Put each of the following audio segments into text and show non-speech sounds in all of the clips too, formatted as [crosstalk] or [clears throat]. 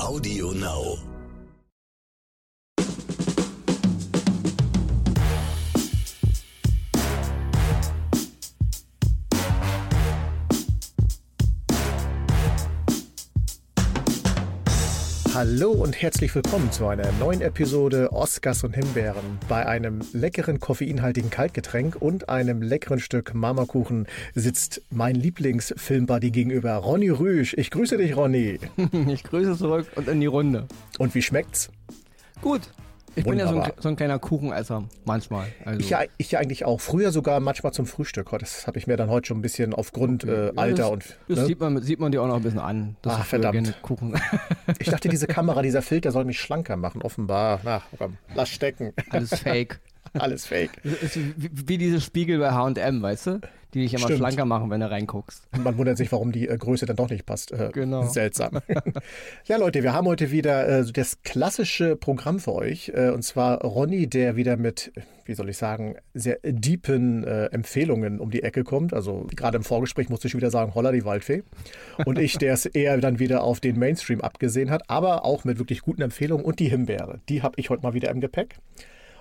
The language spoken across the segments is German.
Audio Now. Hallo und herzlich willkommen zu einer neuen Episode Oscars und Himbeeren. Bei einem leckeren koffeinhaltigen Kaltgetränk und einem leckeren Stück Marmorkuchen sitzt mein Lieblingsfilmbuddy gegenüber, Ronny Rüsch. Ich grüße dich, Ronny. [laughs] Ich grüße zurück und in die Runde. Und wie schmeckt's? Gut. Ich bin ja so ein, Wunderbar. so ein kleiner Kuchenesser, manchmal. Also, Ich ja, ich ja eigentlich auch. Früher sogar manchmal zum Frühstück. Das habe ich mir dann heute schon ein bisschen aufgrund äh, Alter das, und. Das ne? sieht, man, sieht man dir auch noch ein bisschen an. dass früher verdammt. Kuchen. [laughs] Ich dachte, diese Kamera, dieser Filter soll mich schlanker machen. Offenbar. Na, komm, lass stecken. Alles fake. [laughs] Alles fake. Wie, wie diese Spiegel bei H&M, weißt du? Die dich immer Stimmt. schlanker machen, wenn du reinguckst. Man wundert sich, warum die äh, Größe dann doch nicht passt. Äh, Genau. [laughs] Seltsam. [laughs] ja, Leute, wir haben heute wieder äh, das klassische Programm für euch. Äh, und zwar Ronny, der wieder mit, wie soll ich sagen, sehr deepen äh, Empfehlungen um die Ecke kommt. Also gerade im Vorgespräch musste ich wieder sagen, holla die Waldfee. Und ich, der es eher dann wieder auf den Mainstream abgesehen hat, aber auch mit wirklich guten Empfehlungen. Und die Himbeere, die habe ich heute mal wieder im Gepäck.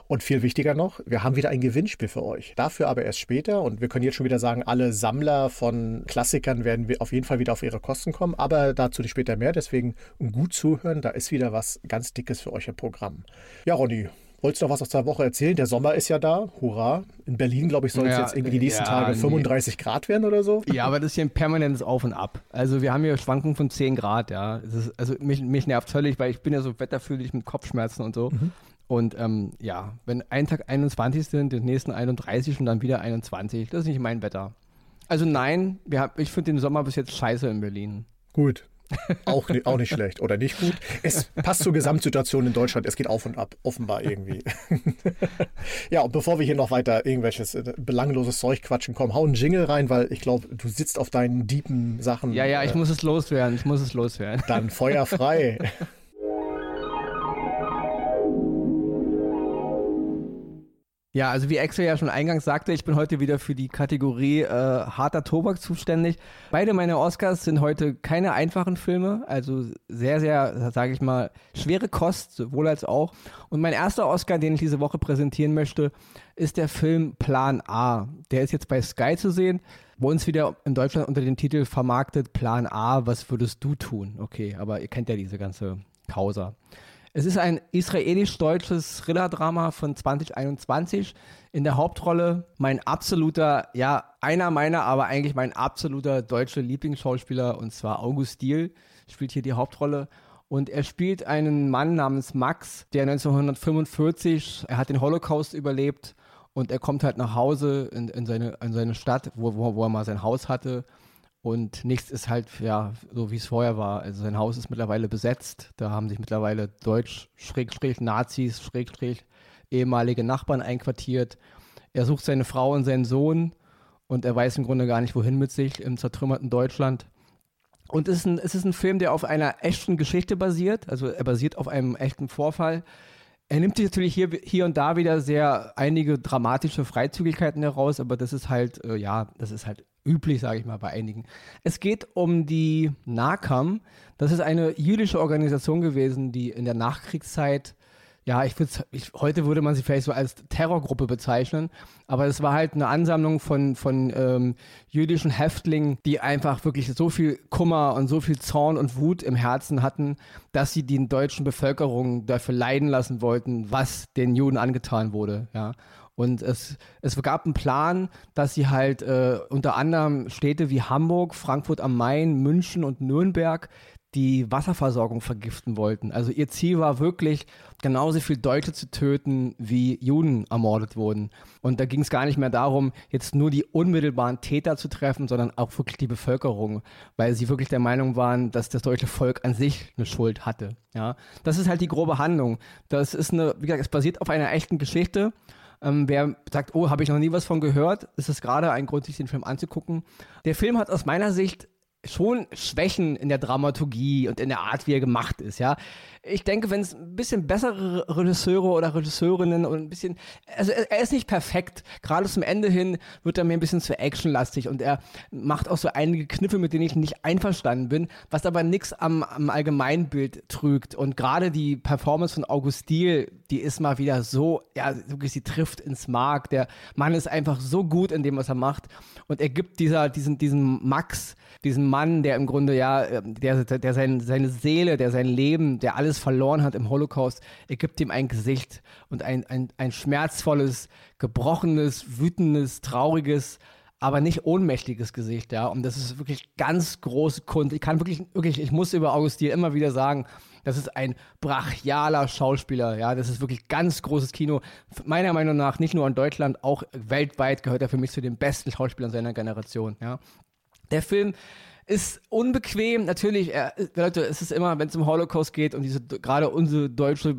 Und viel wichtiger noch, wir haben wieder ein Gewinnspiel für euch. Dafür aber erst später. Und wir können jetzt schon wieder sagen, alle Sammler von Klassikern werden auf jeden Fall wieder auf ihre Kosten kommen. Aber dazu nicht später mehr. Deswegen gut zuhören. Da ist wieder was ganz Dickes für euch im Programm. Ja, Ronny. Wolltest du noch was aus der Woche erzählen? Der Sommer ist ja da. Hurra. In Berlin, glaube ich, soll es Ja, jetzt irgendwie die nächsten ja, Tage nee. 35 Grad werden oder so. Ja, aber das ist hier ein permanentes Auf und Ab. Also wir haben hier Schwankungen von 10 Grad, ja. Es ist, also mich, mich nervt völlig, weil ich bin ja so wetterfühlig mit Kopfschmerzen und so. Und ähm, ja, wenn ein Tag 21 sind, den nächsten 31 und dann wieder 21, das ist nicht mein Wetter. Also nein, wir hab, ich finde den Sommer bis jetzt scheiße in Berlin. Gut. [laughs] Auch, ni- auch nicht schlecht oder nicht gut. Es passt zur Gesamtsituation in Deutschland. Es geht auf und ab, offenbar irgendwie. [laughs] ja, und bevor wir hier noch weiter irgendwelches äh, belangloses Zeug quatschen, komm, hau einen Jingle rein, weil ich glaube, du sitzt auf deinen deepen Sachen. Ja, ja, ich äh, muss es loswerden, ich muss es loswerden. Dann Feuer [laughs] Ja, also wie Axel ja schon eingangs sagte, ich bin heute wieder für die Kategorie äh, harter Tobak zuständig. Beide meine Oscars sind heute keine einfachen Filme, also sehr, sehr, sage ich mal, schwere Kost, sowohl als auch. Und mein erster Oscar, den ich diese Woche präsentieren möchte, ist der Film Plan A. Der ist jetzt bei Sky zu sehen, bei uns wieder in Deutschland unter dem Titel vermarktet Plan A, was würdest du tun? Okay, aber ihr kennt ja diese ganze Causa. Es ist ein israelisch-deutsches Thriller-Drama von 2021. In der Hauptrolle mein absoluter, ja, einer meiner, aber eigentlich mein absoluter deutscher Lieblingsschauspieler, und zwar August Diehl, spielt hier die Hauptrolle. Und er spielt einen Mann namens Max, der 1945, er hat den Holocaust überlebt und er kommt halt nach Hause in, in, seine, in seine Stadt, wo, wo, wo er mal sein Haus hatte. Und nichts ist halt, ja, so wie es vorher war. Also sein Haus ist mittlerweile besetzt. Da haben sich mittlerweile Deutsch, Schrägstrich, Nazis, Schrägstrich, ehemalige Nachbarn einquartiert. Er sucht seine Frau und seinen Sohn und er weiß im Grunde gar nicht, wohin mit sich im zertrümmerten Deutschland. Und es ist, ein, es ist ein Film, der auf einer echten Geschichte basiert. Also er basiert auf einem echten Vorfall. Er nimmt sich natürlich hier, hier und da wieder sehr einige dramatische Freizügigkeiten heraus, aber das ist halt, äh, ja, das ist halt üblich, sage ich mal, bei einigen. Es geht um die NAKAM. Das ist eine jüdische Organisation gewesen, die in der Nachkriegszeit ja, ich würde ich, heute würde man sie vielleicht so als Terrorgruppe bezeichnen, aber es war halt eine Ansammlung von, von ähm, jüdischen Häftlingen, die einfach wirklich so viel Kummer und so viel Zorn und Wut im Herzen hatten, dass sie die deutschen Bevölkerung dafür leiden lassen wollten, was den Juden angetan wurde, ja. Und es, es gab einen Plan, dass sie halt äh, unter anderem Städte wie Hamburg, Frankfurt am Main, München und Nürnberg die Wasserversorgung vergiften wollten. Also ihr Ziel war wirklich, genauso viel Deutsche zu töten, wie Juden ermordet wurden. Und da ging es gar nicht mehr darum, jetzt nur die unmittelbaren Täter zu treffen, sondern auch wirklich die Bevölkerung, weil sie wirklich der Meinung waren, dass das deutsche Volk an sich eine Schuld hatte. Ja, das ist halt die grobe Handlung. Das ist eine, wie gesagt, es basiert auf einer echten Geschichte. Ähm, wer sagt, oh, habe ich noch nie was von gehört, ist es gerade ein Grund, sich den Film anzugucken. Der Film hat aus meiner Sicht schon Schwächen in der Dramaturgie und in der Art, wie er gemacht ist, ja. Ich denke, wenn es ein bisschen bessere Regisseure oder Regisseurinnen und ein bisschen, also er, ist nicht perfekt. Gerade zum Ende hin wird er mir ein bisschen zu actionlastig und er macht auch so einige Kniffe, mit denen ich nicht einverstanden bin, was aber nichts am, am Allgemeinbild trügt. Und gerade die Performance von August Diel, die ist mal wieder so, ja, wirklich, sie trifft ins Mark. Der Mann ist einfach so gut in dem, was er macht. Und er gibt dieser, diesen, diesen Max, diesen Mann, der im Grunde ja, ähm, der, der sein, seine Seele, der sein Leben, der alles verloren hat im Holocaust, er gibt ihm ein Gesicht und ein, ein, ein schmerzvolles, gebrochenes, wütendes, trauriges, aber nicht ohnmächtiges Gesicht, ja. Und das ist wirklich ganz große Kunst. Ich kann wirklich, wirklich, ich muss über Augustin immer wieder sagen, das ist ein brachialer Schauspieler, ja. Das ist wirklich ganz großes Kino. Meiner Meinung nach nicht nur in Deutschland, auch weltweit gehört er für mich zu den besten Schauspielern seiner Generation, ja. Der Film ist unbequem. Natürlich, äh, Leute, es ist immer, wenn es um Holocaust geht und diese gerade unsere deutsche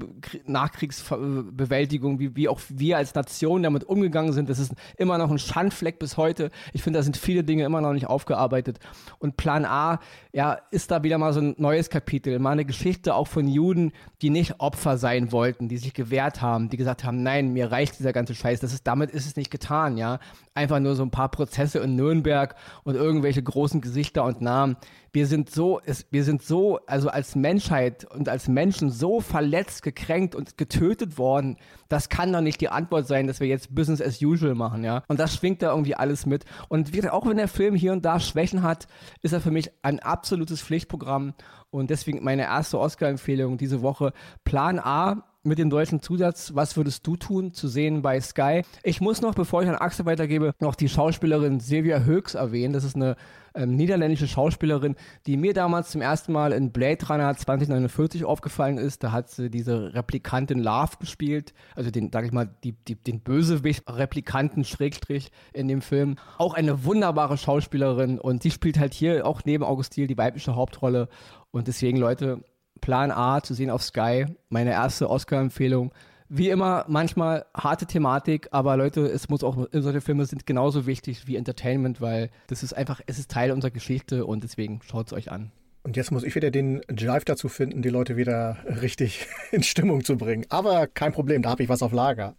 Nachkriegsbewältigung, wie, wie auch wir als Nation damit umgegangen sind, das ist immer noch ein Schandfleck bis heute. Ich finde, da sind viele Dinge immer noch nicht aufgearbeitet. Und Plan A, ja, ist da wieder mal so ein neues Kapitel, mal eine Geschichte auch von Juden, die nicht Opfer sein wollten, die sich gewehrt haben, die gesagt haben, nein, mir reicht dieser ganze Scheiß. Das ist, damit ist es nicht getan, ja. Einfach nur so ein paar Prozesse in Nürnberg und irgendwelche großen Gesichter und Namen. Wir sind so, wir sind so, also als Menschheit und als Menschen so verletzt, gekränkt und getötet worden. Das kann doch nicht die Antwort sein, dass wir jetzt Business as usual machen, ja. Und das schwingt da irgendwie alles mit. Und auch wenn der Film hier und da Schwächen hat, ist er für mich ein absolutes Pflichtprogramm. Und deswegen meine erste Oscar-Empfehlung diese Woche. Plan A mit dem deutschen Zusatz, was würdest du tun, zu sehen bei Sky. Ich muss noch, bevor ich an Axel weitergebe, noch die Schauspielerin Silvia Höchs erwähnen. Das ist eine ähm, niederländische Schauspielerin, die mir damals zum ersten Mal in Blade Runner 2049 aufgefallen ist. Da hat sie diese Replikantin Love gespielt, also den, sag ich mal, die, die, den Bösewicht-Replikanten Schrägstrich in dem Film. Auch eine wunderbare Schauspielerin und sie spielt halt hier auch neben Augustil die weibliche Hauptrolle. Und deswegen, Leute, Plan A zu sehen auf Sky. Meine erste Oscar-Empfehlung. Wie immer, manchmal harte Thematik, aber Leute, es muss auch, solche Filme sind genauso wichtig wie Entertainment, weil das ist einfach, es ist Teil unserer Geschichte und deswegen schaut es euch an. Und jetzt muss ich wieder den Jive dazu finden, die Leute wieder richtig [laughs] in Stimmung zu bringen. Aber kein Problem, da habe ich was auf Lager.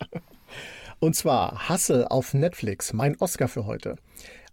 Und zwar Hustle auf Netflix, mein Oscar für heute.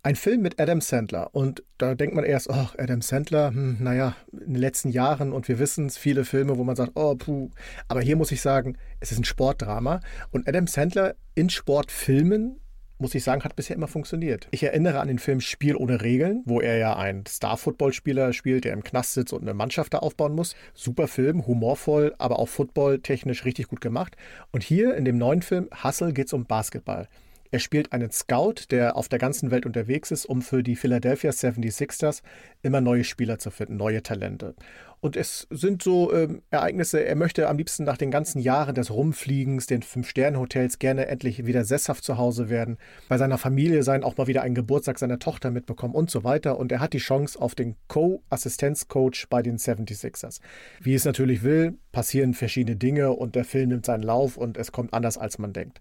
Ein Film mit Adam Sandler. Und da denkt man erst, ach, Adam Sandler, hm, naja, in den letzten Jahren und wir wissen es, viele Filme, wo man sagt, oh, puh. Aber hier muss ich sagen, es ist ein Sportdrama. Und Adam Sandler in Sportfilmen muss ich sagen, hat bisher immer funktioniert. Ich erinnere an den Film Spiel ohne Regeln, wo er ja einen Star-Footballspieler spielt, der im Knast sitzt und eine Mannschaft da aufbauen muss. Super Film, humorvoll, aber auch footballtechnisch richtig gut gemacht. Und hier in dem neuen Film Hustle geht es um Basketball. Er spielt einen Scout, der auf der ganzen Welt unterwegs ist, um für die Philadelphia 76ers immer neue Spieler zu finden, neue Talente. Und es sind so ähm, Ereignisse, er möchte am liebsten nach den ganzen Jahren des Rumfliegens, den Fünf-Sterne-Hotels gerne endlich wieder sesshaft zu Hause werden, bei seiner Familie sein, auch mal wieder einen Geburtstag seiner Tochter mitbekommen und so weiter. Und er hat die Chance auf den Co-Assistenzcoach bei den 76ers. Wie es natürlich will, passieren verschiedene Dinge und der Film nimmt seinen Lauf und es kommt anders, als man denkt.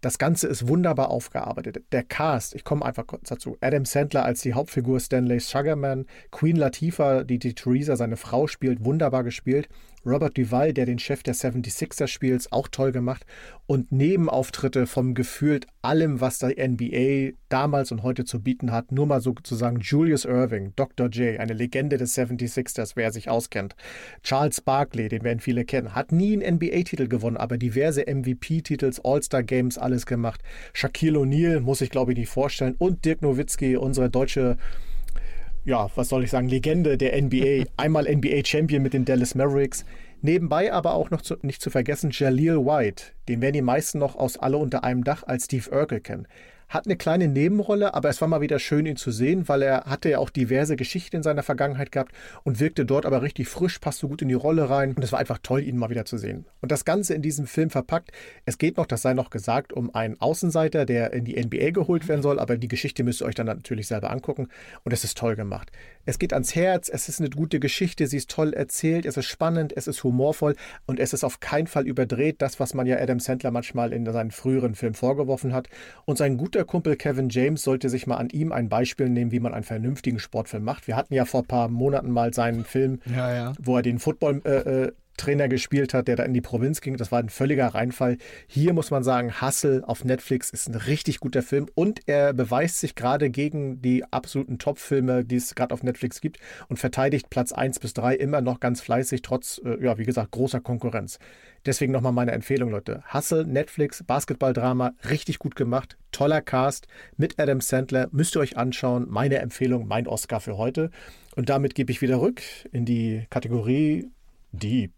Das Ganze ist wunderbar aufgearbeitet. Der Cast, ich komme einfach kurz dazu. Adam Sandler als die Hauptfigur Stanley Sugarman, Queen Latifah, die die Theresa, seine Frau, spielt, wunderbar gespielt. Robert Duval, der den Chef der 76er spielt, auch toll gemacht. Und Nebenauftritte vom gefühlt allem, was die NBA damals und heute zu bieten hat. Nur mal sozusagen Julius Irving, Dr. J, eine Legende des 76ers, wer sich auskennt. Charles Barkley, den werden viele kennen, hat nie einen NBA-Titel gewonnen, aber diverse MVP-Titels, All-Star-Games, alles gemacht. Shaquille O'Neal, muss ich glaube ich nicht vorstellen. Und Dirk Nowitzki, unsere deutsche ja, was soll ich sagen, Legende der NBA, einmal NBA-Champion mit den Dallas Mavericks. Nebenbei aber auch noch zu, nicht zu vergessen Jaleel White, den werden die meisten noch aus Alle unter einem Dach als Steve Urkel kennen. Hat eine kleine Nebenrolle, aber es war mal wieder schön, ihn zu sehen, weil er hatte ja auch diverse Geschichten in seiner Vergangenheit gehabt und wirkte dort aber richtig frisch, passte gut in die Rolle rein. Und es war einfach toll, ihn mal wieder zu sehen. Und das Ganze in diesem Film verpackt. Es geht noch, das sei noch gesagt, um einen Außenseiter, der in die NBA geholt werden soll, aber die Geschichte müsst ihr euch dann natürlich selber angucken. Und es ist toll gemacht. Es geht ans Herz, es ist eine gute Geschichte, sie ist toll erzählt, es ist spannend, es ist humorvoll und es ist auf keinen Fall überdreht, das, was man ja Adam Sandler manchmal in seinen früheren Filmen vorgeworfen hat. Und sein guter guter Kumpel Kevin James sollte sich mal an ihm ein Beispiel nehmen, wie man einen vernünftigen Sportfilm macht. Wir hatten ja vor ein paar Monaten mal seinen Film, Ja, ja. wo er den Football äh, äh, Trainer gespielt hat, der da in die Provinz ging. Das war ein völliger Reinfall. Hier muss man sagen, Hustle auf Netflix ist ein richtig guter Film und er beweist sich gerade gegen die absoluten Top-Filme, die es gerade auf Netflix gibt und verteidigt Platz 1 bis 3 immer noch ganz fleißig, trotz, äh, ja, wie gesagt, großer Konkurrenz. Deswegen nochmal meine Empfehlung, Leute. Hustle, Netflix, Basketballdrama, richtig gut gemacht, toller Cast mit Adam Sandler, müsst ihr euch anschauen. Meine Empfehlung, mein Oscar für heute. Und damit gebe ich wieder rück in die Kategorie Deep.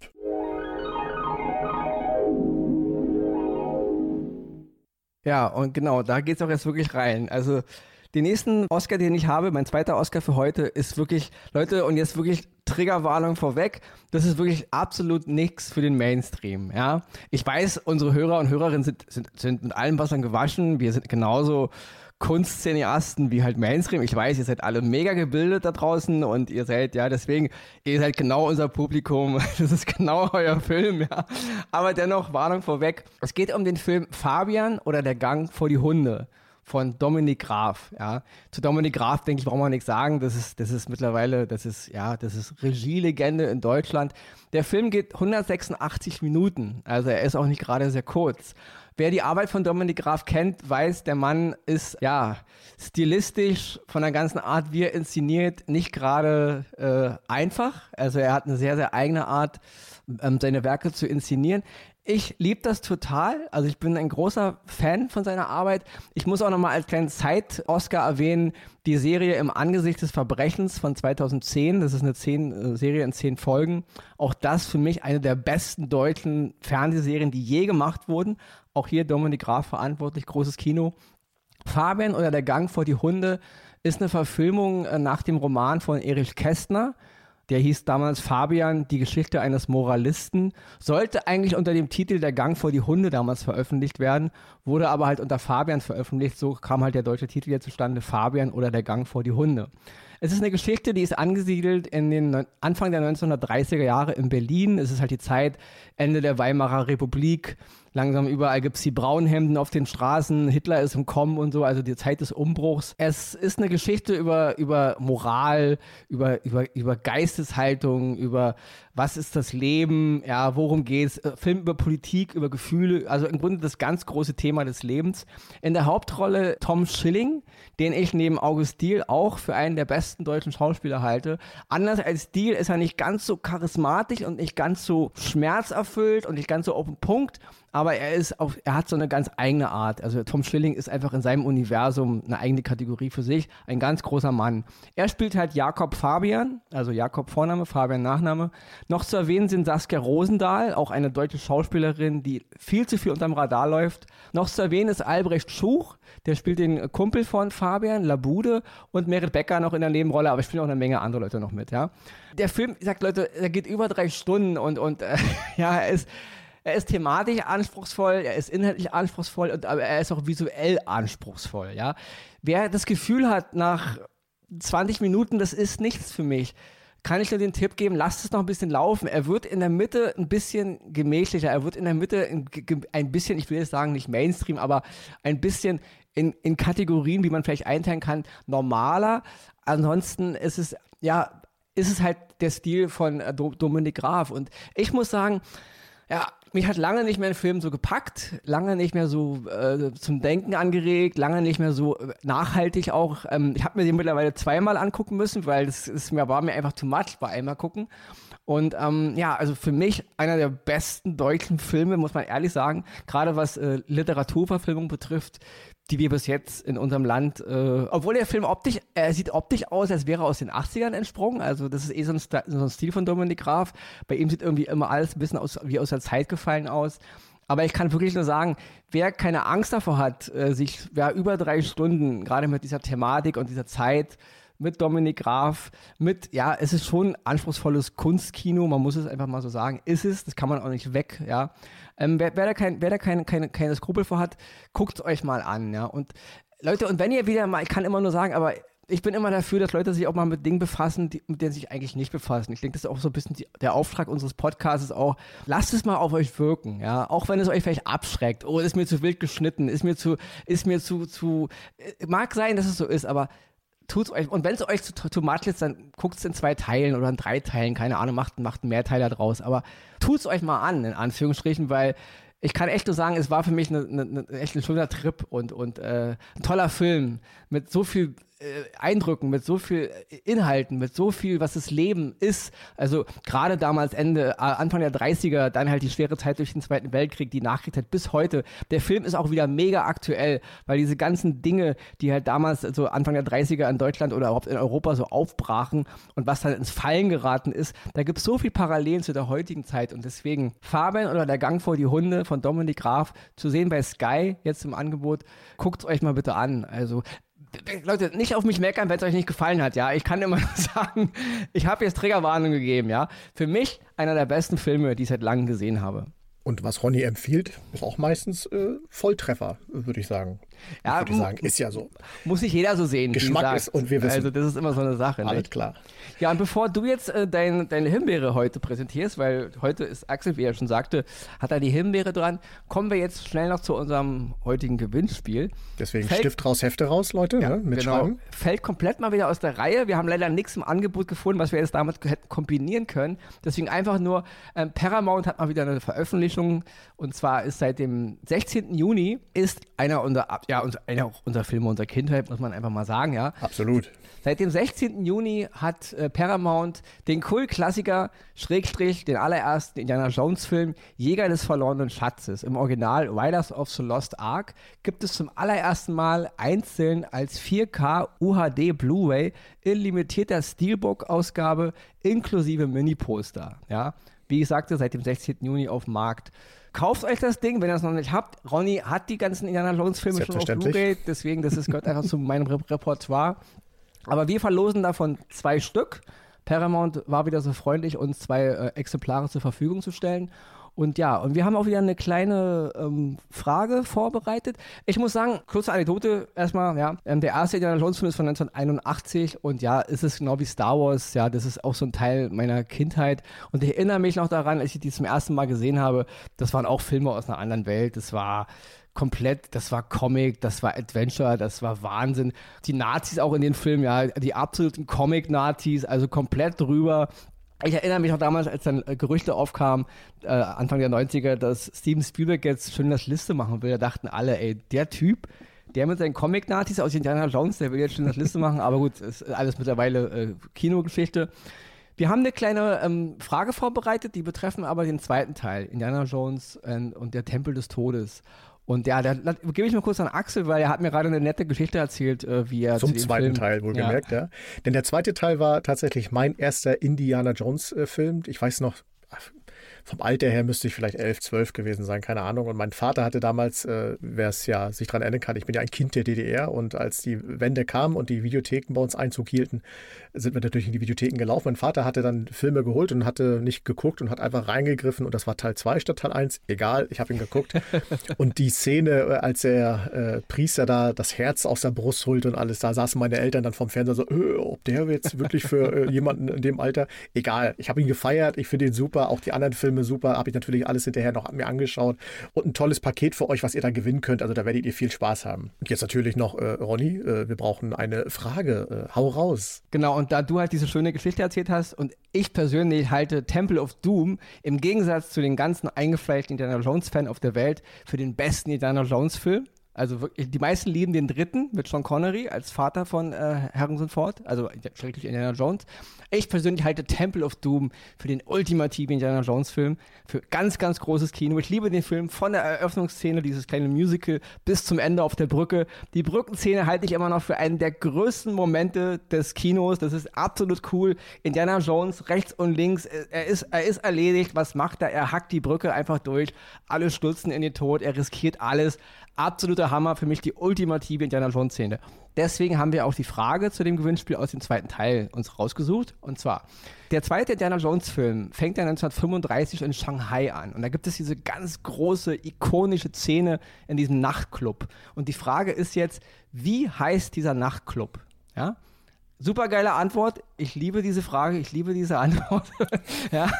Ja, und genau, da geht's auch jetzt wirklich rein. Also den nächsten Oscar, den ich habe, mein zweiter Oscar für heute, ist wirklich, Leute, und jetzt wirklich Triggerwarnung vorweg, das ist wirklich absolut nichts für den Mainstream, ja. Ich weiß, unsere Hörer und Hörerinnen sind, sind, sind mit allem Wassern gewaschen, wir sind genauso Kunstszeniasten wie halt Mainstream. Ich weiß, ihr seid alle mega gebildet da draußen und ihr seid, ja, deswegen, ihr seid genau unser Publikum. [laughs] Das ist genau euer Film, ja. Aber dennoch, Warnung vorweg. Es geht um den Film Fabian oder der Gang vor die Hunde von Dominik Graf, ja. Zu Dominik Graf, denke ich, braucht man nichts sagen. Das ist, das ist mittlerweile, das ist, ja, das ist Regielegende in Deutschland. Der Film geht 186 Minuten. Also er ist auch nicht gerade sehr kurz. Wer die Arbeit von Dominik Graf kennt, weiß, der Mann ist ja stilistisch von der ganzen Art, wie er inszeniert, nicht gerade äh, einfach. Also er hat eine sehr, sehr eigene Art, ähm, seine Werke zu inszenieren. Ich liebe das total. Also ich bin ein großer Fan von seiner Arbeit. Ich muss auch nochmal als kleinen Zeit-Oscar erwähnen, die Serie Im Angesicht des Verbrechens von 2010. Das ist eine zehn, äh, Serie in zehn Folgen. Auch das für mich eine der besten deutschen Fernsehserien, die je gemacht wurden. Auch hier Dominik Graf verantwortlich, großes Kino. Fabian oder der Gang vor die Hunde ist eine Verfilmung äh, nach dem Roman von Erich Kästner. Der hieß damals Fabian, die Geschichte eines Moralisten. Sollte eigentlich unter dem Titel Der Gang vor die Hunde damals veröffentlicht werden, wurde aber halt unter Fabian veröffentlicht. So kam halt der deutsche Titel jetzt zustande, Fabian oder Der Gang vor die Hunde. Es ist eine Geschichte, die ist angesiedelt in den Anfang der 1930er Jahre in Berlin. Es ist halt die Zeit Ende der Weimarer Republik. Langsam überall gibt es die Braunhemden auf den Straßen, Hitler ist im Kommen und so, also die Zeit des Umbruchs. Es ist eine Geschichte über, über Moral, über, über, über Geisteshaltung, über was ist das Leben, ja, worum geht's, äh, Film über Politik, über Gefühle, also im Grunde das ganz große Thema des Lebens. In der Hauptrolle Tom Schilling, den ich neben August Diehl auch für einen der besten deutschen Schauspieler halte. Anders als Diehl ist er nicht ganz so charismatisch und nicht ganz so schmerzerfüllt und nicht ganz so auf den Punkt, aber er ist auf, er hat so eine ganz eigene Art. Also Tom Schilling ist einfach in seinem Universum eine eigene Kategorie für sich, ein ganz großer Mann. Er spielt halt Jakob Fabian, also Jakob Vorname, Fabian Nachname. Noch zu erwähnen sind Saskia Rosendahl, auch eine deutsche Schauspielerin, die viel zu viel unterm Radar läuft. Noch zu erwähnen ist Albrecht Schuch, der spielt den Kumpel von Fabian, Labude und Merit Becker noch in der Nebenrolle, aber spielen auch eine Menge andere Leute noch mit, ja. Der Film, ich sag Leute, er geht über drei Stunden und, und äh, [laughs] ja, er ist er ist thematisch anspruchsvoll, er ist inhaltlich anspruchsvoll, und, aber er ist auch visuell anspruchsvoll, ja. Wer das Gefühl hat, nach 20 Minuten, das ist nichts für mich, kann ich nur den Tipp geben, lasst es noch ein bisschen laufen. Er wird in der Mitte ein bisschen gemächlicher, er wird in der Mitte ein bisschen, ich will jetzt sagen, nicht Mainstream, aber ein bisschen in, in Kategorien, wie man vielleicht einteilen kann, normaler. Ansonsten ist es, ja, ist es halt der Stil von äh, Dominik Graf. Und ich muss sagen, ja, mich hat lange nicht mehr ein Film so gepackt, lange nicht mehr so äh, zum Denken angeregt, lange nicht mehr so äh, nachhaltig auch. Ähm, ich habe mir den mittlerweile zweimal angucken müssen, weil das ist mir, war mir einfach too much bei einmal gucken. Und ähm, ja, also für mich einer der besten deutschen Filme, muss man ehrlich sagen, gerade was äh, Literaturverfilmung betrifft, die wir bis jetzt in unserem Land, äh, obwohl der Film optisch, er sieht optisch aus, als wäre er aus den 80ern entsprungen. Also das ist eh so ein, St so ein Stil von Dominik Graf. Bei ihm sieht irgendwie immer alles ein bisschen aus, wie aus der Zeit gefallen aus. Aber ich kann wirklich nur sagen, wer keine Angst davor hat, äh, sich ja, über drei Stunden, gerade mit dieser Thematik und dieser Zeit, mit Dominik Graf, mit, ja, es ist schon anspruchsvolles Kunstkino, man muss es einfach mal so sagen, ist es, das kann man auch nicht weg, ja. Ähm, wer, wer, da, kein, wer da keine, keine, keine Skrupel vor hat, guckt es euch mal an, ja. Und Leute, und wenn ihr wieder mal, ich kann immer nur sagen, aber ich bin immer dafür, dass Leute sich auch mal mit Dingen befassen, die, mit denen sie sich eigentlich nicht befassen. Ich denke, das ist auch so ein bisschen die, der Auftrag unseres Podcasts auch. Lasst es mal auf euch wirken, ja. Auch wenn es euch vielleicht abschreckt. Oh, ist mir zu wild geschnitten, ist mir zu, ist mir zu, zu, mag sein, dass es so ist, aber tut's euch. Und wenn es euch zu, zu ist, dann guckt es in zwei Teilen oder in drei Teilen, keine Ahnung, macht, macht einen Mehrteiler draus. Aber tut es euch mal an, in Anführungsstrichen, weil ich kann echt nur sagen, es war für mich eine, eine, eine echt ein schöner Trip und, und äh, ein toller Film mit so viel äh, Eindrücken, mit so viel Inhalten, mit so viel, was das Leben ist. Also gerade damals Ende, äh, Anfang der 30er, dann halt die schwere Zeit durch den Zweiten Weltkrieg, die Nachkriegszeit bis heute. Der Film ist auch wieder mega aktuell, weil diese ganzen Dinge, die halt damals so Anfang der 30er in Deutschland oder überhaupt in Europa so aufbrachen und was dann ins Fallen geraten ist, da gibt es so viel Parallelen zu der heutigen Zeit und deswegen Fabian oder Der Gang vor die Hunde von Dominik Graf zu sehen bei Sky jetzt im Angebot. Guckt euch mal bitte an. Also Leute, nicht auf mich meckern, wenn es euch nicht gefallen hat, ja. Ich kann immer [laughs] sagen, ich habe jetzt Triggerwarnung gegeben, ja. Für mich einer der besten Filme, die ich seit langem gesehen habe. Und was Ronny empfiehlt, ist auch meistens äh, Volltreffer, würde ich sagen. Ja, würde sagen, ist ja so. Muss nicht jeder so sehen. Geschmack ist und wir wissen. Also das ist immer so eine Sache. Alles nicht? klar. Ja, und bevor du jetzt äh, dein, deine Himbeere heute präsentierst, weil heute ist Axel, wie er schon sagte, hat er die Himbeere dran, kommen wir jetzt schnell noch zu unserem heutigen Gewinnspiel. Deswegen Fällt, Stift raus, Hefte raus, Leute, ja, ne? mitschreiben. Genau. Fällt komplett mal wieder aus der Reihe. Wir haben leider nichts im Angebot gefunden, was wir jetzt damit hätten kombinieren können. Deswegen einfach nur, ähm, Paramount hat mal wieder eine Veröffentlichung und zwar ist seit dem 16. Juni ist einer unserer, ja, einer unserer Filme unserer Kindheit, muss man einfach mal sagen, ja. Absolut. Seit dem 16. Juni hat äh, Paramount den Kult-Klassiker, Schrägstrich, den allerersten Indiana Jones-Film Jäger des verlorenen Schatzes. Im Original Riders of the Lost Ark gibt es zum allerersten Mal einzeln als 4K UHD Blu-ray in limitierter Steelbook-Ausgabe inklusive Mini-Poster. Ja? Wie ich sagte, seit dem 16. Juni auf dem Markt. Kauft euch das Ding, wenn ihr es noch nicht habt. Ronny hat die ganzen Indiana Jones Filme schon auf Blu-ray, deswegen das ist, gehört einfach zu meinem Repertoire. Aber wir verlosen davon zwei Stück. Paramount war wieder so freundlich, uns zwei äh, Exemplare zur Verfügung zu stellen. Und ja, und wir haben auch wieder eine kleine ähm, Frage vorbereitet. Ich muss sagen, kurze Anekdote erstmal, ja. Ähm, der erste Indiana Jones Film ist von 1981 und ja, ist es genau wie Star Wars, ja, das ist auch so ein Teil meiner Kindheit. Und ich erinnere mich noch daran, als ich die zum ersten Mal gesehen habe, das waren auch Filme aus einer anderen Welt. Das war komplett, das war Comic, das war Adventure, das war Wahnsinn. Die Nazis auch in den Filmen, ja, die absoluten Comic-Nazis, also komplett drüber. Ich erinnere mich noch damals, als dann äh, Gerüchte aufkamen, äh, Anfang der 90er, dass Steven Spielberg jetzt schön das Liste machen will. Da dachten alle, ey, der Typ, der mit seinen Comic-Nazis aus Indiana Jones, der will jetzt schon das Liste machen, aber gut, ist alles mittlerweile äh, Kinogeschichte. Wir haben eine kleine ähm, Frage vorbereitet, die betreffen aber den zweiten Teil, Indiana Jones und, und der Tempel des Todes. Und ja, da, da gebe ich mal kurz an Axel, weil er hat mir gerade eine nette Geschichte erzählt, äh, wie er zum zweiten Film, Teil wohlgemerkt, ja. ja. Denn der zweite Teil war tatsächlich mein erster Indiana Jones äh, Film. Ich weiß noch, vom Alter her müsste ich vielleicht elf, zwölf gewesen sein, keine Ahnung. Und mein Vater hatte damals, äh, wer es ja sich daran erinnern kann, ich bin ja ein Kind der DDR und als die Wende kam und die Videotheken bei uns Einzug hielten, sind wir natürlich in die Videotheken gelaufen. Mein Vater hatte dann Filme geholt und hatte nicht geguckt und hat einfach reingegriffen und das war Teil 2 statt Teil 1. Egal, ich habe ihn geguckt. [laughs] und die Szene, äh, als der äh, Priester da das Herz aus der Brust holt und alles, da saßen meine Eltern dann vom Fernseher so, äh, ob der jetzt wirklich für äh, jemanden in dem Alter, egal. Ich habe ihn gefeiert, ich finde ihn super, auch die anderen Filme super, habe ich natürlich alles hinterher noch mir angeschaut und ein tolles Paket für euch, was ihr da gewinnen könnt. Also da werdet ihr viel Spaß haben. Und jetzt natürlich noch, äh, Ronny, äh, wir brauchen eine Frage. hau raus. Genau, und da du halt diese schöne Geschichte erzählt hast und ich persönlich halte Temple of Doom im Gegensatz zu den ganzen eingefleischten Indiana Jones-Fans auf der Welt für den besten Indiana Jones-Film. Also wirklich, die meisten lieben den dritten mit Sean Connery als Vater von äh, Harrison Ford, also schrecklich Indiana Jones. Ich persönlich halte Temple of Doom für den ultimativen Indiana Jones Film, für ganz, ganz großes Kino. Ich liebe den Film von der Eröffnungsszene, dieses kleine Musical, bis zum Ende auf der Brücke. Die Brückenszene halte ich immer noch für einen der größten Momente des Kinos. Das ist absolut cool. Indiana Jones rechts und links, er ist, er ist erledigt. Was macht er? Er hackt die Brücke einfach durch. Alle stürzen in den Tod. Er riskiert alles absoluter Hammer, für mich die ultimative Indiana Jones Szene. Deswegen haben wir auch die Frage zu dem Gewinnspiel aus dem zweiten Teil uns rausgesucht. Und zwar, der zweite Indiana Jones Film fängt ja 1935 in Shanghai an. Und da gibt es diese ganz große, ikonische Szene in diesem Nachtclub. Und die Frage ist jetzt, wie heißt dieser Nachtclub? Ja? Super geile Antwort. Ich liebe diese Frage, ich liebe diese [laughs] Antwort. ja.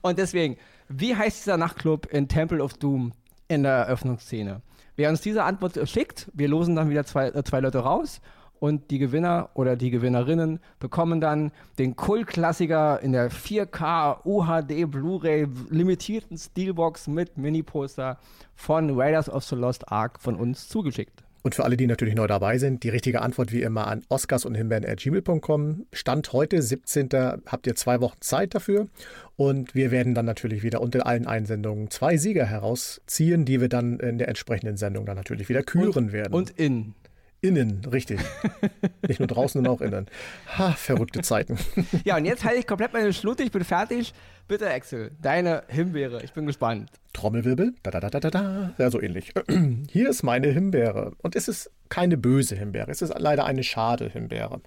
Und deswegen, wie heißt dieser Nachtclub in Temple of Doom in der Eröffnungsszene? Wer uns diese Antwort schickt, wir losen dann wieder zwei, äh, zwei Leute raus und die Gewinner oder die Gewinnerinnen bekommen dann den Kultklassiker in der 4K UHD Blu-ray limitierten Steelbox mit Mini-Poster von Raiders of the Lost Ark von uns zugeschickt. Und für alle, die natürlich neu dabei sind, die richtige Antwort wie immer an oscars und himbeeren.gmail.com. Stand heute, 17. habt ihr zwei Wochen Zeit dafür. Und wir werden dann natürlich wieder unter allen Einsendungen zwei Sieger herausziehen, die wir dann in der entsprechenden Sendung dann natürlich wieder küren und, werden. Und in. Innen, richtig. [laughs] Nicht nur draußen, sondern auch innen. Ha, verrückte Zeiten. ja, und jetzt halte ich komplett meine Schlute, ich bin fertig. Bitte, Axel, deine Himbeere. Ich bin gespannt. Trommelwirbel. Da, da, da, da, da. Ja, so ähnlich. [clears throat] Hier ist meine Himbeere. Und es ist keine böse Himbeere. Es ist leider eine schade Himbeere.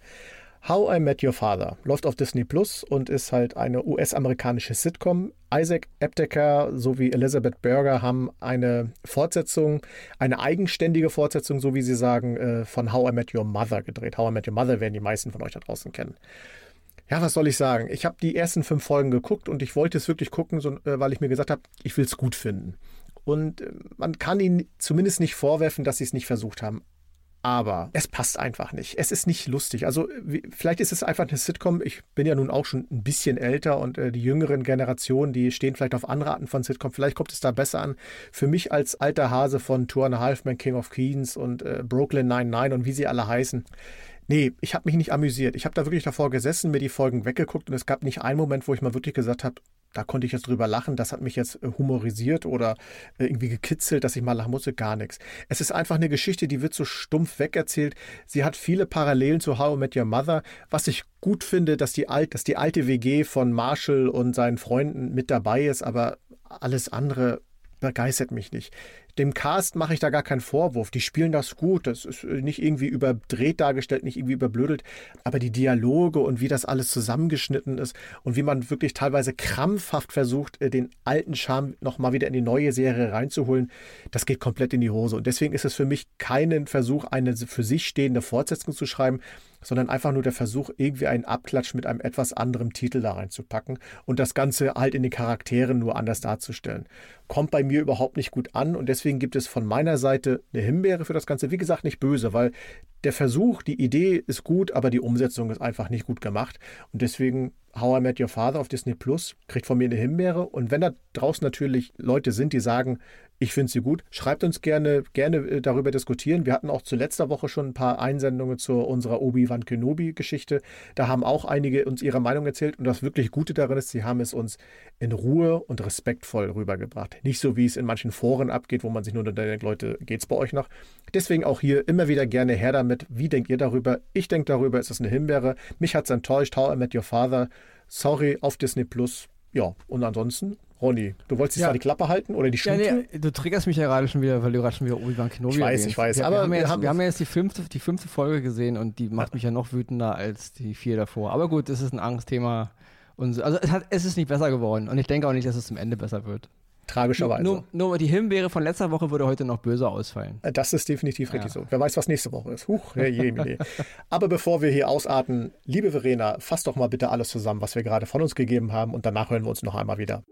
How I Met Your Father läuft auf Disney Plus und ist halt eine US-amerikanische Sitcom. Isaac Apteker sowie Elizabeth Berger haben eine Fortsetzung, eine eigenständige Fortsetzung, so wie sie sagen, äh, von How I Met Your Mother gedreht. How I Met Your Mother werden die meisten von euch da draußen kennen. Ja, was soll ich sagen? Ich habe die ersten fünf Folgen geguckt und ich wollte es wirklich gucken, so, äh, weil ich mir gesagt habe, ich will es gut finden. Und äh, man kann ihnen zumindest nicht vorwerfen, dass sie es nicht versucht haben aber es passt einfach nicht. Es ist nicht lustig. Also vielleicht ist es einfach eine Sitcom. Ich bin ja nun auch schon ein bisschen älter und äh, die jüngeren Generationen, die stehen vielleicht auf andere Arten von Sitcom. Vielleicht kommt es da besser an. Für mich als alter Hase von Two and a Half Men, King of Queens und äh, Brooklyn 99 und wie sie alle heißen. Nee, ich habe mich nicht amüsiert. Ich habe da wirklich davor gesessen, mir die Folgen weggeguckt und es gab nicht einen Moment, wo ich mal wirklich gesagt habe, da konnte ich jetzt drüber lachen, das hat mich jetzt äh, humorisiert oder äh, irgendwie gekitzelt, dass ich mal lachen musste, gar nichts. Es ist einfach eine Geschichte, die wird so stumpf wegerzählt. Sie hat viele Parallelen zu How I Met Your Mother, was ich gut finde, dass die, alt, dass die alte WG von Marshall und seinen Freunden mit dabei ist, aber alles andere begeistert mich nicht. Dem Cast mache ich da gar keinen Vorwurf. Die spielen das gut. Das ist nicht irgendwie überdreht dargestellt, nicht irgendwie überblödelt. Aber die Dialoge und wie das alles zusammengeschnitten ist und wie man wirklich teilweise krampfhaft versucht, äh, den alten Charme nochmal wieder in die neue Serie reinzuholen, das geht komplett in die Hose. Und deswegen ist es für mich keinen Versuch, eine für sich stehende Fortsetzung zu schreiben, sondern einfach nur der Versuch, irgendwie einen Abklatsch mit einem etwas anderen Titel da reinzupacken und das Ganze halt in den Charakteren nur anders darzustellen. Kommt bei mir überhaupt nicht gut an und deswegen gibt es von meiner Seite eine Himbeere für das Ganze. Wie gesagt, nicht böse, weil der Versuch, die Idee ist gut, aber die Umsetzung ist einfach nicht gut gemacht. Und deswegen How I Met Your Father auf Disney Plus kriegt von mir eine Himbeere. Und wenn da draußen natürlich Leute sind, die sagen, ich finde sie gut. Schreibt uns gerne, gerne äh, darüber diskutieren. Wir hatten auch zu letzter Woche schon ein paar Einsendungen zu unserer Obi-Wan Kenobi-Geschichte. Da haben auch einige uns ihre Meinung erzählt. Und das wirklich Gute darin ist, sie haben es uns in Ruhe und respektvoll rübergebracht. Nicht so, wie es in manchen Foren abgeht, wo man sich nur denkt, Leute, geht's bei euch noch? Deswegen auch hier immer wieder gerne her damit. Wie denkt ihr darüber? Ich denke darüber, es ist eine Himbeere. Mich hat es enttäuscht. How I Met Your Father. Sorry, auf Disney Plus. Ja, und ansonsten Ronny, du wolltest ja. die Klappe halten oder die Schnute? Ja, nee, du triggerst mich ja gerade schon wieder, weil du gerade schon wieder Obi-Wan Kenobi Ich weiß, erwähnst. ich weiß. Wir, aber wir haben, ja jetzt, wir haben ja jetzt die fünfte, die fünfte Folge gesehen und die macht mich ja noch wütender als die vier davor. Aber gut, es ist ein Angstthema. Und also es, hat, es ist nicht besser geworden und ich denke auch nicht, dass es zum Ende besser wird. Tragischerweise. Nur, nur, die Himbeere von letzter Woche würde heute noch böse ausfallen. Äh, das ist definitiv richtig ja. so. Wer weiß, was nächste Woche ist. Huch, je, je. [laughs] Aber bevor wir hier ausarten, liebe Verena, fass doch mal bitte alles zusammen, was wir gerade von uns gegeben haben und danach hören wir uns noch einmal wieder.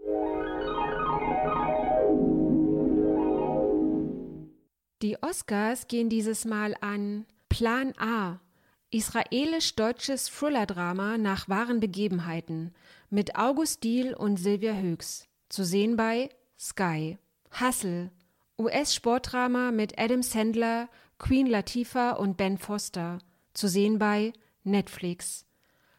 Die Oscars gehen dieses Mal an Plan A, israelisch-deutsches Thriller-Drama nach wahren Begebenheiten mit August Diehl und Silvia Höchs, zu sehen bei Sky. Hustle, US-Sportdrama mit Adam Sandler, Queen Latifah und Ben Foster, zu sehen bei Netflix.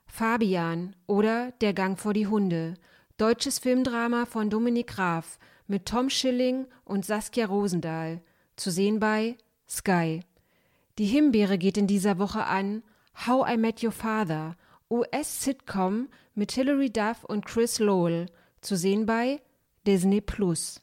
Fabian oder Der Gang vor die Hunde, deutsches Filmdrama von Dominik Graf mit Tom Schilling und Saskia Rosendahl, zu sehen bei Sky. Die Himbeere geht in dieser Woche an How I Met Your Father, US-Sitcom mit Hilary Duff und Chris Lowell, zu sehen bei Disney Plus.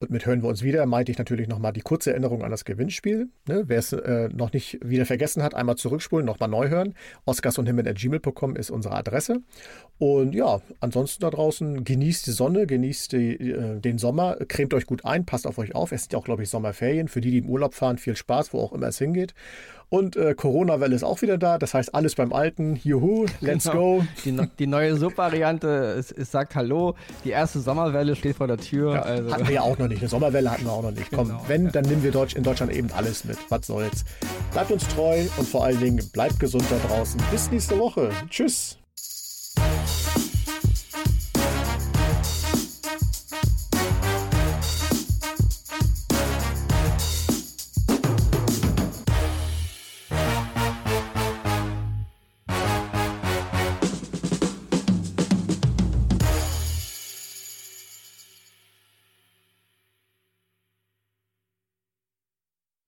Und mit hören wir uns wieder, meinte ich natürlich nochmal die kurze Erinnerung an das Gewinnspiel. Ne? Wer es äh, noch nicht wieder vergessen hat, einmal zurückspulen, nochmal neu hören. Oscars und Himmel.gmail.com ist unsere Adresse. Und ja, ansonsten da draußen genießt die Sonne, genießt die, äh, den Sommer, cremt euch gut ein, passt auf euch auf. Es sind ja auch, glaube ich, Sommerferien. Für die, die im Urlaub fahren, viel Spaß, wo auch immer es hingeht. Und äh, Corona-Welle ist auch wieder da. Das heißt, alles beim Alten. Juhu, let's Genau. go. Die, die neue Subvariante, es, es sagt Hallo. Die erste Sommerwelle steht vor der Tür. Ja, also. Hatten wir ja auch noch nicht. Eine Sommerwelle hatten wir auch noch nicht. Komm, Genau, wenn, dann nehmen wir Deutsch, in Deutschland eben alles mit. Was soll's. Bleibt uns treu und vor allen Dingen bleibt gesund da draußen. Bis nächste Woche. Tschüss.